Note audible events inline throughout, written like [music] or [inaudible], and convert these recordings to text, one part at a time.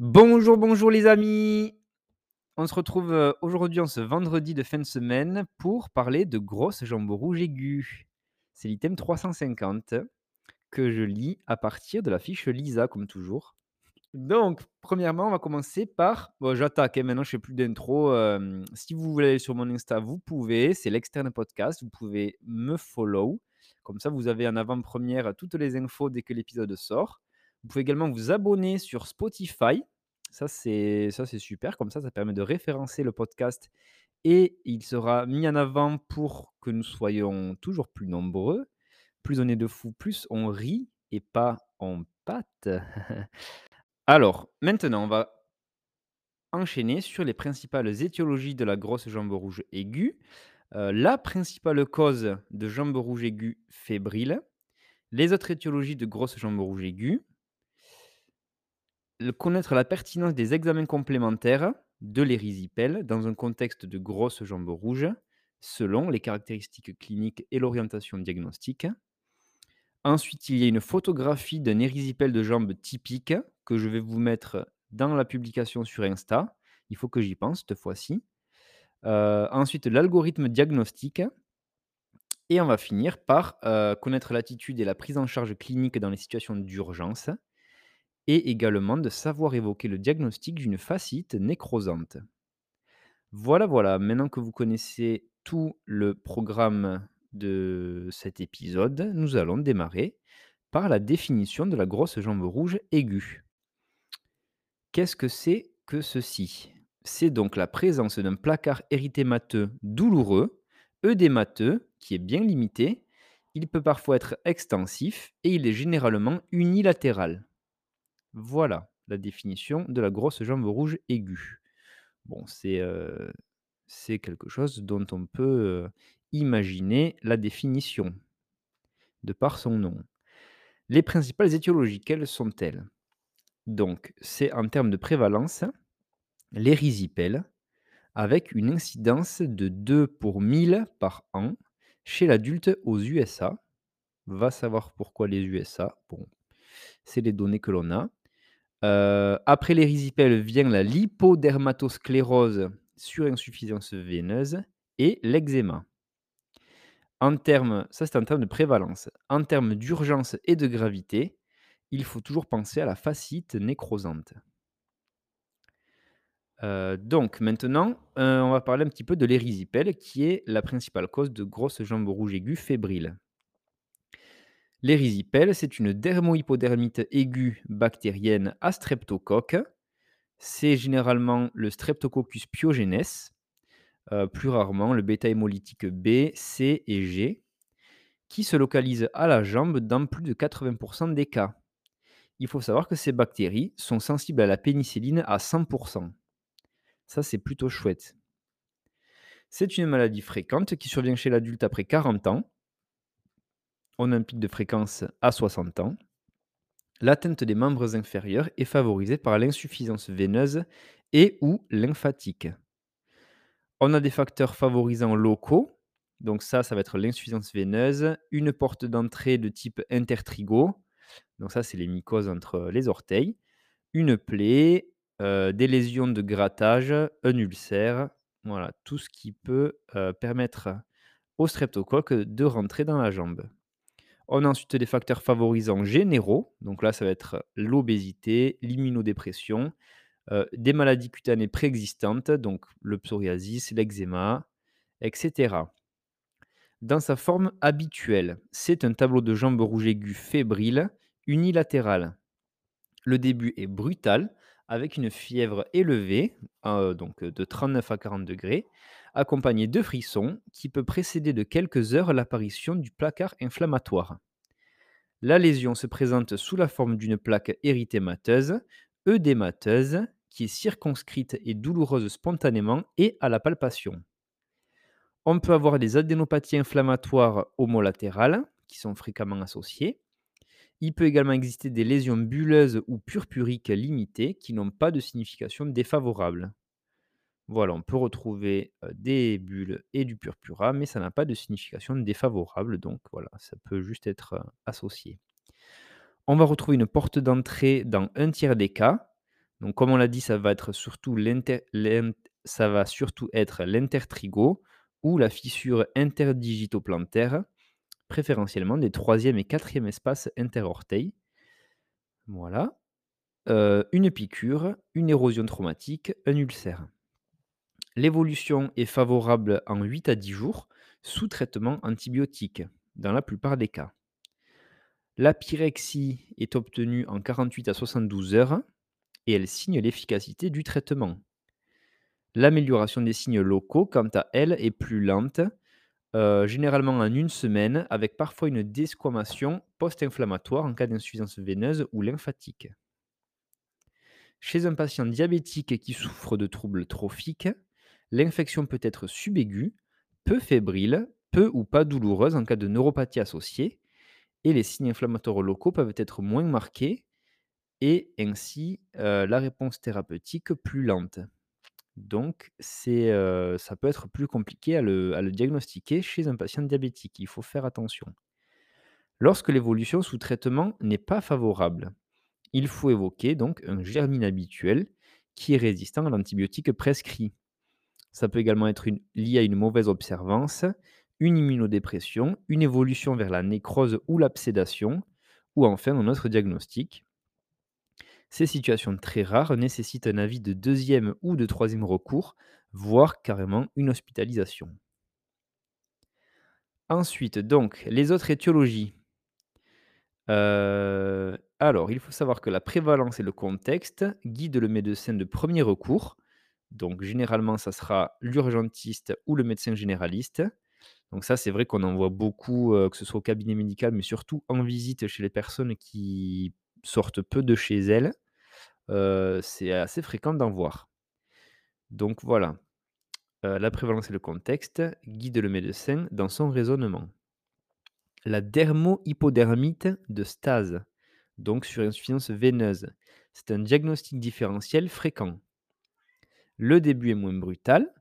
Bonjour, bonjour les amis. On se retrouve euh, aujourd'hui en ce vendredi de fin de semaine pour parler de grosses jambes rouges aiguës. C'est l'item 350 que je lis à partir de la fiche Lisa comme toujours. Donc, premièrement, on va commencer par. Bon, j'attaque, hein, maintenant je fais plus d'intro. euh, si vous voulez aller sur mon Insta, vous pouvez. C'est l'externe podcast. Vous pouvez me follow. Comme ça, vous avez en avant-première toutes les infos dès que l'épisode sort. Vous pouvez également vous abonner sur Spotify. Ça, c'est super. Comme ça, ça permet de référencer le podcast et il sera mis en avant pour que nous soyons toujours plus nombreux. Plus on est de fous, plus on rit et pas on pâte. [laughs] Alors, maintenant, on va enchaîner sur les principales étiologies de la grosse jambe rouge aiguë. Euh, la principale cause de jambe rouge aiguë fébrile. Les autres étiologies de grosse jambe rouge aiguë. Connaître la pertinence des examens complémentaires de l'érysipèle dans un contexte de grosse jambe rouge, selon les caractéristiques cliniques et l'orientation diagnostique. Ensuite, il y a une photographie d'un érysipèle de jambe typique que je vais vous mettre dans la publication sur Insta. Il faut que j'y pense cette fois-ci. Euh, ensuite, l'algorithme diagnostique. Et on va finir par euh, connaître l'attitude et la prise en charge clinique dans les situations d'urgence. Et également de savoir évoquer le diagnostic d'une fascite nécrosante. Voilà, voilà. Maintenant que vous connaissez tout le programme de cet épisode, nous allons démarrer par la définition de la grosse jambe rouge aiguë. Qu'est-ce que c'est que ceci? C'est donc la présence d'un placard érythémateux douloureux, œdémateux, qui est bien limité. Il peut parfois être extensif et il est généralement unilatéral. Voilà la définition de la grosse jambe rouge aiguë. Bon, c'est quelque chose dont on peut imaginer la définition de par son nom. Les principales étiologies, quelles sont-elles? Donc, c'est en termes de prévalence, l'érysipèle, avec une incidence de 2 pour 1000 par an chez l'adulte aux USA. Va savoir pourquoi les USA. Bon, c'est les données que l'on a. Euh, après l'érysipèle vient la lipodermatosclérose sur insuffisance veineuse et l'eczéma. En termes, ça c'est en termes de prévalence. En termes d'urgence et de gravité, il faut toujours penser à la fascite nécrosante. Euh, donc maintenant, euh, on va parler un petit peu de l'érysipèle, qui est la principale cause de grosses jambes rouges aiguës fébriles. L'érysipèle, c'est une dermohypodermite aiguë bactérienne à streptocoque. C'est généralement le Streptococcus pyogenes, euh, plus rarement le bêta-hémolytique B, C et G, qui se localise à la jambe dans plus de 80% des cas. Il faut savoir que ces bactéries sont sensibles à la pénicilline à 100%. Ça, c'est plutôt chouette. C'est une maladie fréquente qui survient chez l'adulte après 40 ans. On a un pic de fréquence à 60 ans. L'atteinte des membres inférieurs est favorisée par l'insuffisance veineuse et ou lymphatique. On a des facteurs favorisants locaux. Donc ça, ça va être l'insuffisance veineuse, une porte d'entrée de type intertrigo. Donc ça, c'est les mycoses entre les orteils. Une plaie, euh, des lésions de grattage, un ulcère. Voilà, tout ce qui peut euh, permettre au streptocoque de rentrer dans la jambe. On a ensuite des facteurs favorisants généraux. Donc là, ça va être l'obésité, l'immunodépression, euh, des maladies cutanées préexistantes, donc le psoriasis, l'eczéma, etc. Dans sa forme habituelle, c'est un tableau de jambes rouges aiguës fébrile unilatéral. Le début est brutal, avec une fièvre élevée, euh, donc de 39 à 40 degrés, accompagnée de frissons qui peut précéder de quelques heures l'apparition du placard inflammatoire. La lésion se présente sous la forme d'une plaque érythémateuse, œdémateuse, qui est circonscrite et douloureuse spontanément et à la palpation. On peut avoir des adénopathies inflammatoires homolatérales, qui sont fréquemment associées. Il peut également exister des lésions bulleuses ou purpuriques limitées qui n'ont pas de signification défavorable. Voilà, on peut retrouver des bulles et du purpura, mais ça n'a pas de signification défavorable, donc voilà, ça peut juste être associé. On va retrouver une porte d'entrée dans un tiers des cas, Donc comme on l'a dit, ça va être surtout l'inter être l'intertrigo ou la fissure interdigitoplantaire, préférentiellement des troisième et quatrième espaces interorteils. Voilà. Une piqûre, une érosion traumatique, un ulcère. L'évolution est favorable en 8 à 10 jours sous traitement antibiotique, dans la plupart des cas. La pyrexie est obtenue en 48 à 72 heures et elle signe l'efficacité du traitement. L'amélioration des signes locaux, quant à elle, est plus lente, euh, généralement en une semaine, avec parfois une desquamation post-inflammatoire en cas d'insuffisance veineuse ou lymphatique. Chez un patient diabétique qui souffre de troubles trophiques, l'infection peut être subaiguë, peu fébrile, peu ou pas douloureuse en cas de neuropathie associée, et les signes inflammatoires locaux peuvent être moins marqués et ainsi euh, la réponse thérapeutique plus lente. Donc euh, ça peut être plus compliqué à le, diagnostiquer chez un patient diabétique. Il faut faire attention. Lorsque l'évolution sous traitement n'est pas favorable, il faut évoquer donc un germine habituel qui est résistant à l'antibiotique prescrit. Ça peut également être lié à une mauvaise observance, une immunodépression, une évolution vers la nécrose ou l'absédation, ou enfin un autre diagnostic. Ces situations très rares nécessitent un avis de deuxième ou de troisième recours, voire carrément une hospitalisation. Ensuite, donc, les autres étiologies. Euh, alors, il faut savoir que la prévalence et le contexte guident le médecin de premier recours. Donc, généralement, ça sera l'urgentiste ou le médecin généraliste. Donc ça, c'est vrai qu'on en voit beaucoup, que ce soit au cabinet médical, mais surtout en visite chez les personnes qui sortent peu de chez elles. C'est assez fréquent d'en voir. Donc voilà, la prévalence et le contexte guident le médecin dans son raisonnement. La dermohypodermite de stase, donc sur insuffisance veineuse, c'est un diagnostic différentiel fréquent. Le début est moins brutal,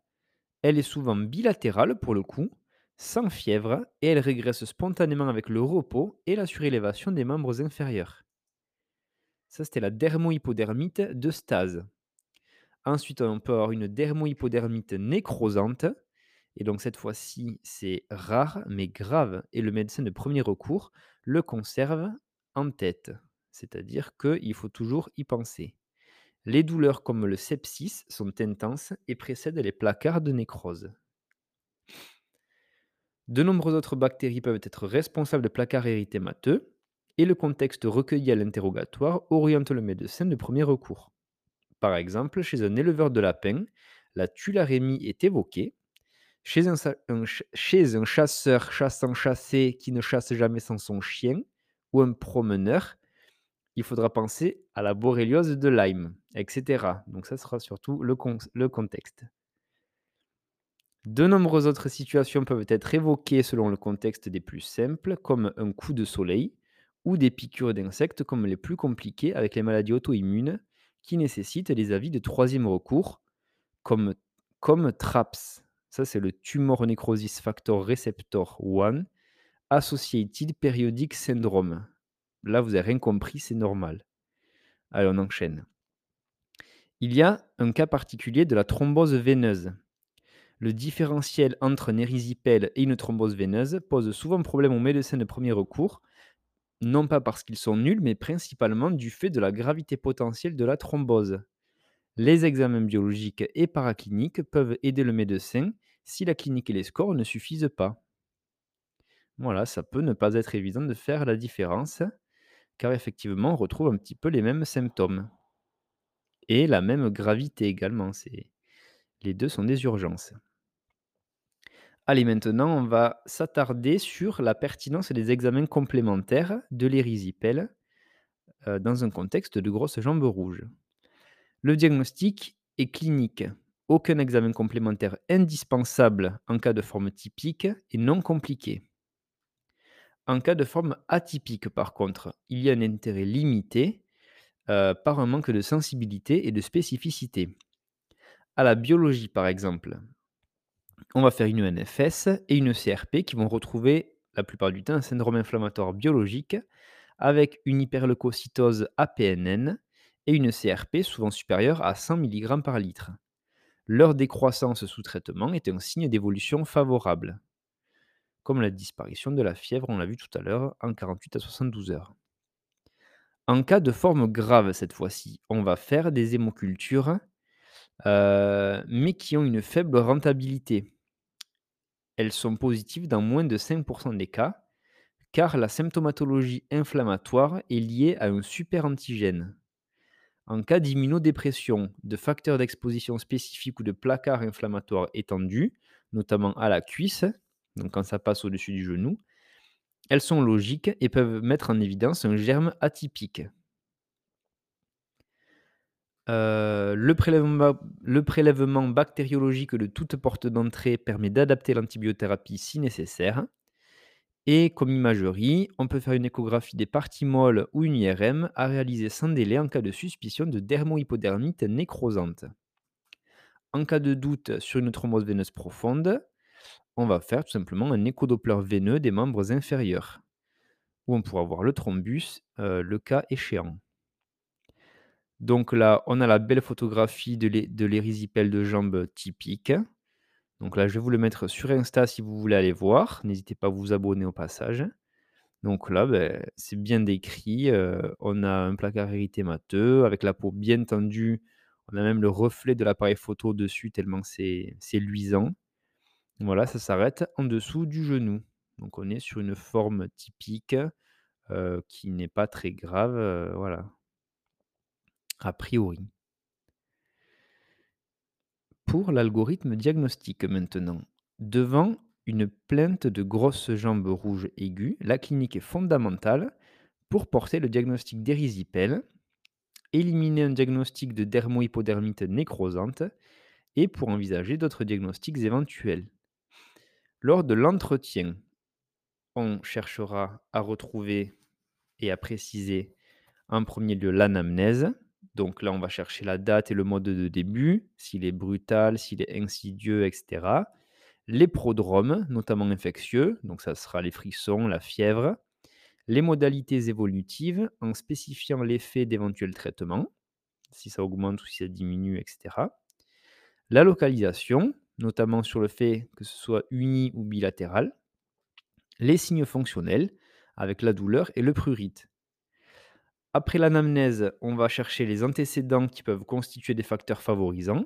elle est souvent bilatérale pour le coup, sans fièvre, et elle régresse spontanément avec le repos et la surélévation des membres inférieurs. Ça, c'était la dermohypodermite de stase. Ensuite, on peut avoir une dermohypodermite nécrosante. Et donc, cette fois-ci, c'est rare mais grave. Et le médecin de premier recours le conserve en tête. C'est-à-dire qu'il faut toujours y penser. Les douleurs comme le sepsis sont intenses et précèdent les placards de nécrose. De nombreuses autres bactéries peuvent être responsables de placards érythémateux et le contexte recueilli à l'interrogatoire oriente le médecin de premier recours. Par exemple, chez un éleveur de lapins, la tularémie est évoquée. Chez un, chez un chasseur chassant chassé qui ne chasse jamais sans son chien, ou un promeneur, il faudra penser à la borréliose de Lyme, etc. Donc ça sera surtout le, contexte. De nombreuses autres situations peuvent être évoquées selon le contexte des plus simples, comme un coup de soleil, ou des piqûres d'insectes comme les plus compliquées avec les maladies auto-immunes, qui nécessitent les avis de troisième recours, comme, comme TRAPS. Ça, c'est le Tumor Necrosis Factor Receptor 1 Associated Periodic Syndrome. Là, vous n'avez rien compris, c'est normal. Allez, on enchaîne. Il y a un cas particulier de la thrombose veineuse. Le différentiel entre un érysipèle et une thrombose veineuse pose souvent problème aux médecins de premier recours, non pas parce qu'ils sont nuls, mais principalement du fait de la gravité potentielle de la thrombose. Les examens biologiques et paracliniques peuvent aider le médecin si la clinique et les scores ne suffisent pas. Voilà, ça peut ne pas être évident de faire la différence, car effectivement, on retrouve un petit peu les mêmes symptômes. Et la même gravité également. Les deux sont des urgences. Allez, maintenant, on va s'attarder sur la pertinence des examens complémentaires de l'érysipèle euh, dans un contexte de grosses jambes rouges. Le diagnostic est clinique. Aucun examen complémentaire indispensable en cas de forme typique et non compliqué. En cas de forme atypique, par contre, il y a un intérêt limité euh, par un manque de sensibilité et de spécificité. À la biologie, par exemple, on va faire une ENFS et une CRP qui vont retrouver la plupart du temps un syndrome inflammatoire biologique avec une hyperleucocytose APNN et une CRP souvent supérieure à 100 mg par litre. Leur décroissance sous traitement est un signe d'évolution favorable, comme la disparition de la fièvre, on l'a vu tout à l'heure, en 48 à 72 heures. En cas de forme grave cette fois-ci, on va faire des hémocultures, euh, mais qui ont une faible rentabilité. Elles sont positives dans moins de 5% des cas, car la symptomatologie inflammatoire est liée à un superantigène. En cas d'immunodépression, de facteurs d'exposition spécifiques ou de placard inflammatoire étendu, notamment à la cuisse, donc quand ça passe au-dessus du genou, elles sont logiques et peuvent mettre en évidence un germe atypique. Euh, le, prélèvement, bactériologique de toute porte d'entrée permet d'adapter l'antibiothérapie si nécessaire. Et comme imagerie, on peut faire une échographie des parties molles ou une IRM à réaliser sans délai en cas de suspicion de dermohypodermite nécrosante. En cas de doute sur une thrombose veineuse profonde, on va faire tout simplement un échodoppler veineux des membres inférieurs, où on pourra voir le thrombus, euh, le cas échéant. Donc là, on a la belle photographie de l'érysipèle de jambe typique. Donc là, je vais vous le mettre sur Insta si vous voulez aller voir. N'hésitez pas à vous abonner au passage. Donc là, ben, c'est bien décrit. Euh, on a un placard érythémateux avec la peau bien tendue. On a même le reflet de l'appareil photo dessus tellement c'est luisant. Voilà, ça s'arrête en dessous du genou. Donc on est sur une forme typique qui n'est pas très grave. Voilà. A priori. Pour l'algorithme diagnostique maintenant. Devant une plainte de grosses jambes rouges aiguës, la clinique est fondamentale pour porter le diagnostic d'érysipèle, éliminer un diagnostic de dermohypodermite nécrosante et pour envisager d'autres diagnostics éventuels. Lors de l'entretien, on cherchera à retrouver et à préciser en premier lieu l'anamnèse, donc là, on va chercher la date et le mode de début, s'il est brutal, s'il est insidieux, etc. Les prodromes, notamment infectieux, donc ça sera les frissons, la fièvre. Les modalités évolutives, en spécifiant l'effet d'éventuels traitements, si ça augmente ou si ça diminue, etc. La localisation, notamment sur le fait que ce soit uni ou bilatéral. Les signes fonctionnels, avec la douleur et le prurite. Après l'anamnèse, on va chercher les antécédents qui peuvent constituer des facteurs favorisants.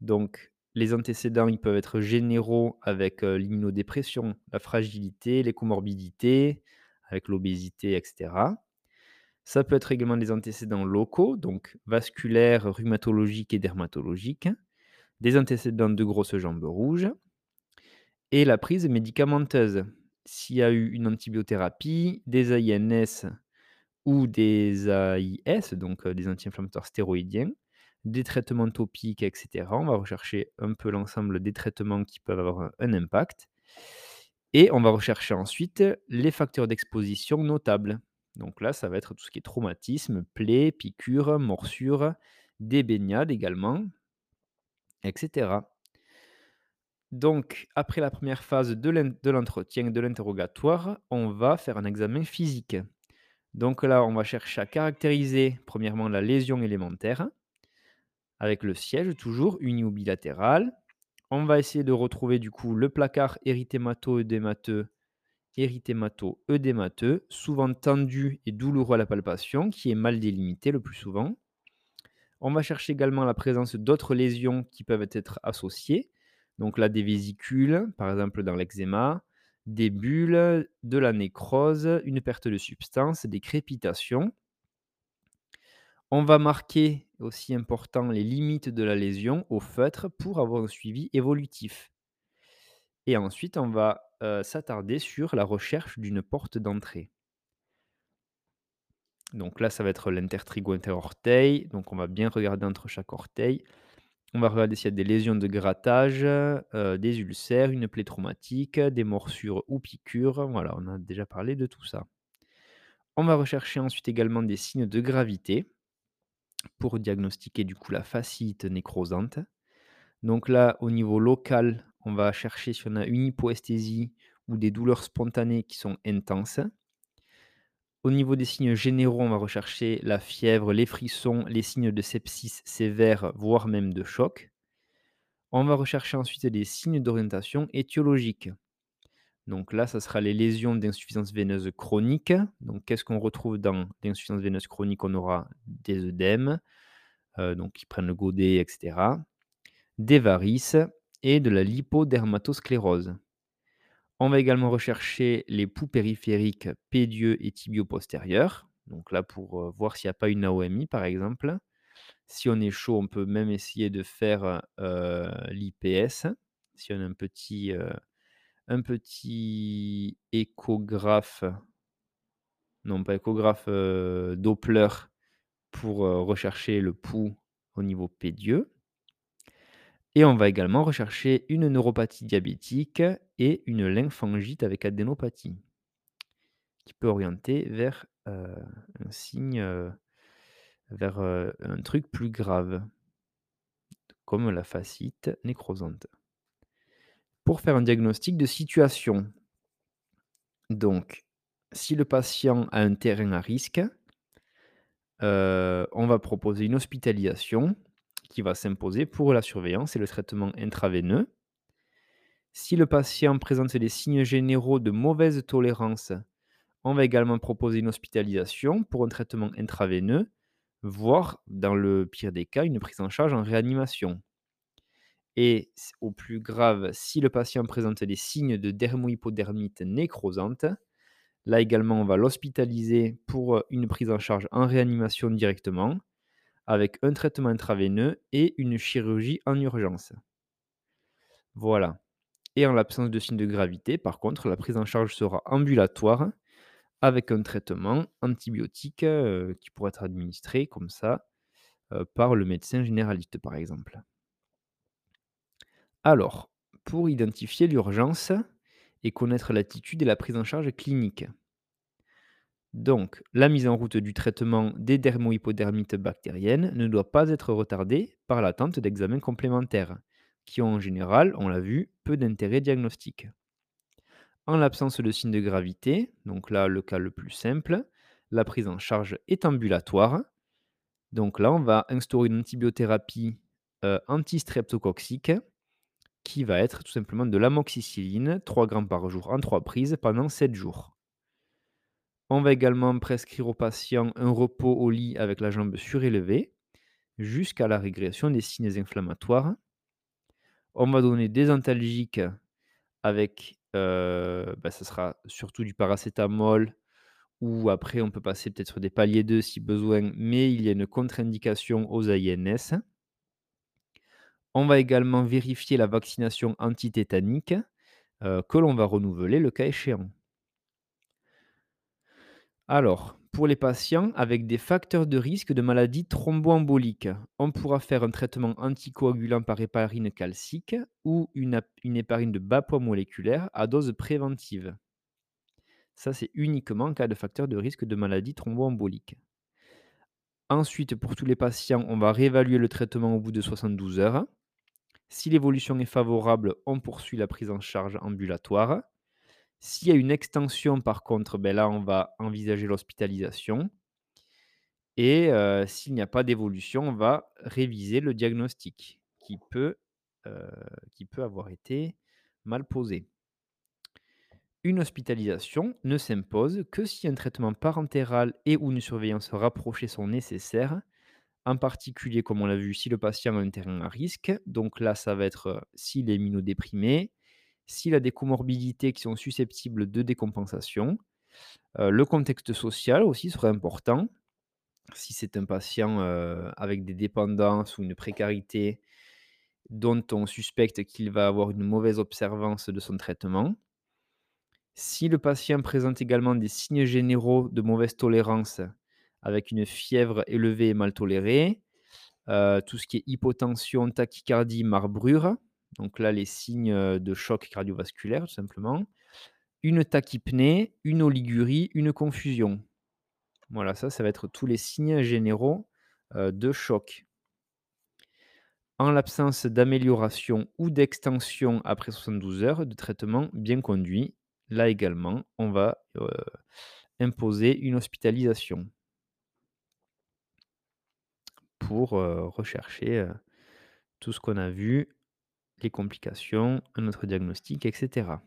Donc, les antécédents, ils peuvent être généraux avec euh, l'immunodépression, la fragilité, les comorbidités, avec l'obésité, etc. Ça peut être également des antécédents locaux, donc vasculaires, rhumatologiques et dermatologiques, des antécédents de grosses jambes rouges, et la prise médicamenteuse. S'il y a eu une antibiothérapie, des AINS ou des AIS, donc des anti-inflammatoires stéroïdiens, des traitements topiques, etc. On va rechercher un peu l'ensemble des traitements qui peuvent avoir un impact. Et on va rechercher ensuite les facteurs d'exposition notables. Donc là, ça va être tout ce qui est traumatisme, plaies, piqûres, morsures, des baignades également, etc. Donc, après la première phase de l'entretien, de l'interrogatoire, on va faire un examen physique. Donc là, on va chercher à caractériser premièrement la lésion élémentaire, avec le siège toujours uni ou bilatéral. On va essayer de retrouver du coup le placard érythémato-œdémateux, érythémato-œdémateux, souvent tendu et douloureux à la palpation, qui est mal délimité le plus souvent. On va chercher également la présence d'autres lésions qui peuvent être associées. Donc là, des vésicules, par exemple dans l'eczéma, des bulles, de la nécrose, une perte de substance, des crépitations. On va marquer, aussi important, les limites de la lésion au feutre pour avoir un suivi évolutif. Et ensuite, on va euh, s'attarder sur la recherche d'une porte d'entrée. Donc là, ça va être l'intertrigo interorteil. Donc on va bien regarder entre chaque orteil. On va regarder s'il y a des lésions de grattage, euh, des ulcères, une plaie traumatique, des morsures ou piqûres. Voilà, on a déjà parlé de tout ça. On va rechercher ensuite également des signes de gravité pour diagnostiquer du coup la fasciite nécrosante. Donc là, au niveau local, on va chercher si on a une hypoesthésie ou des douleurs spontanées qui sont intenses. Au niveau des signes généraux, on va rechercher la fièvre, les frissons, les signes de sepsis sévère, voire même de choc. On va rechercher ensuite des signes d'orientation étiologique. Donc là, ça sera les lésions d'insuffisance veineuse chronique. Donc qu'est-ce qu'on retrouve dans l'insuffisance veineuse chronique? On aura des œdèmes, euh, donc qui prennent le godet, etc. Des varices et de la lipodermatosclérose. On va également rechercher les poux périphériques pédieux et tibio-postérieurs. Donc là, pour euh, voir s'il n'y a pas une AOMI, par exemple. Si on est chaud, on peut même essayer de faire euh, l'IPS. Si on a un petit, euh, un petit échographe, non pas échographe, Doppler pour rechercher le pouls au niveau pédieux. Et on va également rechercher une neuropathie diabétique et une lymphangite avec adénopathie, qui peut orienter vers euh, un signe, euh, vers euh, un truc plus grave, comme la fascite nécrosante. Pour faire un diagnostic de situation, donc, si le patient a un terrain à risque, on va proposer une hospitalisation qui va s'imposer pour la surveillance et le traitement intraveineux. Si le patient présente des signes généraux de mauvaise tolérance, on va également proposer une hospitalisation pour un traitement intraveineux, voire, dans le pire des cas, une prise en charge en réanimation. Et au plus grave, si le patient présente des signes de dermohypodermite nécrosante, là également, on va l'hospitaliser pour une prise en charge en réanimation directement avec un traitement intraveineux et une chirurgie en urgence. Voilà. Et en l'absence de signes de gravité, par contre, la prise en charge sera ambulatoire avec un traitement antibiotique euh, qui pourrait être administré comme ça euh, par le médecin généraliste, par exemple. Alors, pour identifier l'urgence et connaître l'attitude et la prise en charge clinique. Donc, la mise en route du traitement des dermohypodermites bactériennes ne doit pas être retardée par l'attente d'examens complémentaires, qui ont en général, on l'a vu, peu d'intérêt diagnostique. En l'absence de signes de gravité, donc là le cas le plus simple, la prise en charge est ambulatoire. Donc là, on va instaurer une antibiothérapie euh, antistreptococcique qui va être tout simplement de l'amoxicilline, 3 grammes par jour en 3 prises pendant 7 jours. On va également prescrire au patient un repos au lit avec la jambe surélevée jusqu'à la régression des signes inflammatoires. On va donner des antalgiques avec, euh, bah, ça sera surtout du paracétamol ou après on peut passer peut-être des paliers 2 si besoin, mais il y a une contre-indication aux AINS. On va également vérifier la vaccination antitétanique euh, que l'on va renouveler le cas échéant. Alors, pour les patients avec des facteurs de risque de maladie thromboembolique, on pourra faire un traitement anticoagulant par héparine calcique ou une, héparine de bas poids moléculaire à dose préventive. Ça, c'est uniquement en cas de facteur de risque de maladie thromboembolique. Ensuite, pour tous les patients, on va réévaluer le traitement au bout de 72 heures. Si l'évolution est favorable, on poursuit la prise en charge ambulatoire. S'il y a une extension, par contre, ben là, on va envisager l'hospitalisation. Et s'il n'y a pas d'évolution, on va réviser le diagnostic qui peut, avoir été mal posé. Une hospitalisation ne s'impose que si un traitement parentéral et une surveillance rapprochée sont nécessaires, en particulier, comme on l'a vu, si le patient a un terrain à risque. Donc là, ça va être s'il est immunodéprimé, s'il a des comorbidités qui sont susceptibles de décompensation. Le contexte social aussi serait important. Si c'est un patient avec des dépendances ou une précarité dont on suspecte qu'il va avoir une mauvaise observance de son traitement. Si le patient présente également des signes généraux de mauvaise tolérance avec une fièvre élevée et mal tolérée, tout ce qui est hypotension, tachycardie, marbrure, donc là, les signes de choc cardiovasculaire, tout simplement. Une tachypnée, une oligurie, une confusion. Voilà, ça, ça va être tous les signes généraux de choc. En l'absence d'amélioration ou d'extension après 72 heures de traitement bien conduit, là également, on va imposer une hospitalisation. Pour, rechercher, tout ce qu'on a vu, les complications, un autre diagnostic et cetera.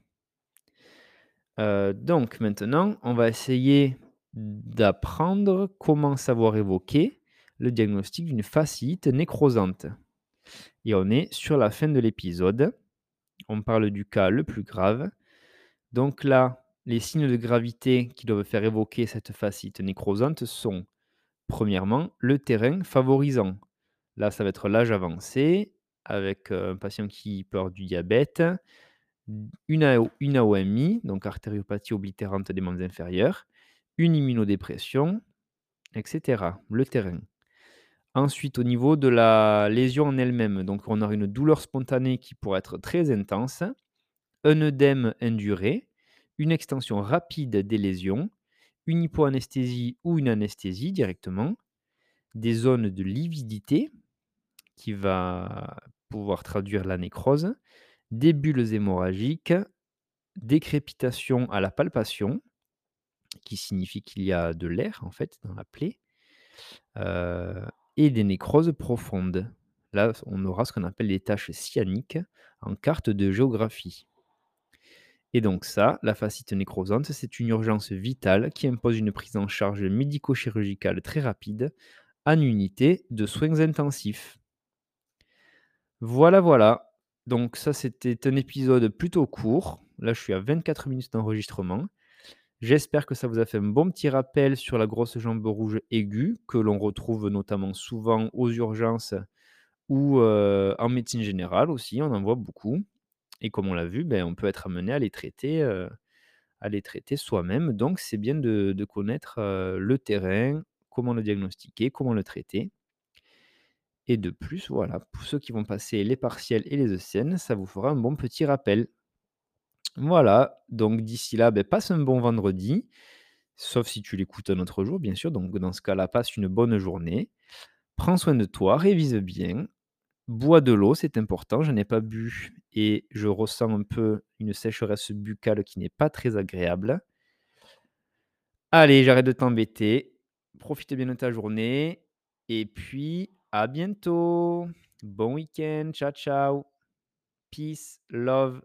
Heu, donc maintenant, on va essayer d'apprendre comment savoir évoquer le diagnostic d'une fasciite nécrosante et on est sur la fin de l'épisode. On parle du cas le plus grave. Donc là, les signes de gravité qui doivent faire évoquer cette fasciite nécrosante sont, premièrement, le terrain favorisant. Là, ça va être l'âge avancé avec, heu, un patient qui avoir du diabète, une AO une AOMI, donc artériopathie oblitérante des membres inférieurs, une immunodépression et cetera, le terrain. Ensuite, au niveau de la lésion en elle-même, donc on aura une douleur spontanée qui pourrait être très intense, un œdème induré, une extension rapide des lésions, une hypoanesthésie ou une anesthésie directement, des zones de lividité qui va pouvoir traduire la nécrose, des bulles hémorragiques, des crépitations à la palpation, qui signifie qu'il y a de l'air en fait dans la plaie, heu et des nécroses profondes. Là, on aura ce qu'on appelle les taches cyaniques en carte de géographie. Et donc ça, la fasciite nécrosante, c'est une urgence vitale qui impose une prise en charge médico-chirurgicale très rapide en unité de soins intensifs. Voilà, voilà. Donc ça, c'était un épisode plutôt court. Là, je suis à 24 minutes d'enregistrement. J'espère que ça vous a fait un bon petit rappel sur la grosse jambe rouge aiguë, que l'on retrouve notamment souvent aux urgences ou, heu, en médecine générale aussi, on en voit beaucoup et comme on l'a vu, beh, on peut être amené à les traiter, les traiter soi-même. Donc c'est bien de connaître, heu, le terrain, comment le diagnostiquer, comment le traiter et de plus, voilà, pour ceux qui vont passer les partiels et les ECN, ça vous fera un bon petit rappel. Voilà, donc d'ici là, beh, passe un bon vendredi, sauf si tu l'écoutes un autre jour, bien sûr, donc dans ce cas-là, passe une bonne journée. Prends soin de toi, révise bien, bois de l'eau, c'est important, je n'ai pas bu et je ressens un peu une sécheresse buccale qui n'est pas très agréable. Allez, j'arrête de t'embêter, profite bien de ta journée et puis à bientôt. Bon week-end, ciao, ciao. Peace, love.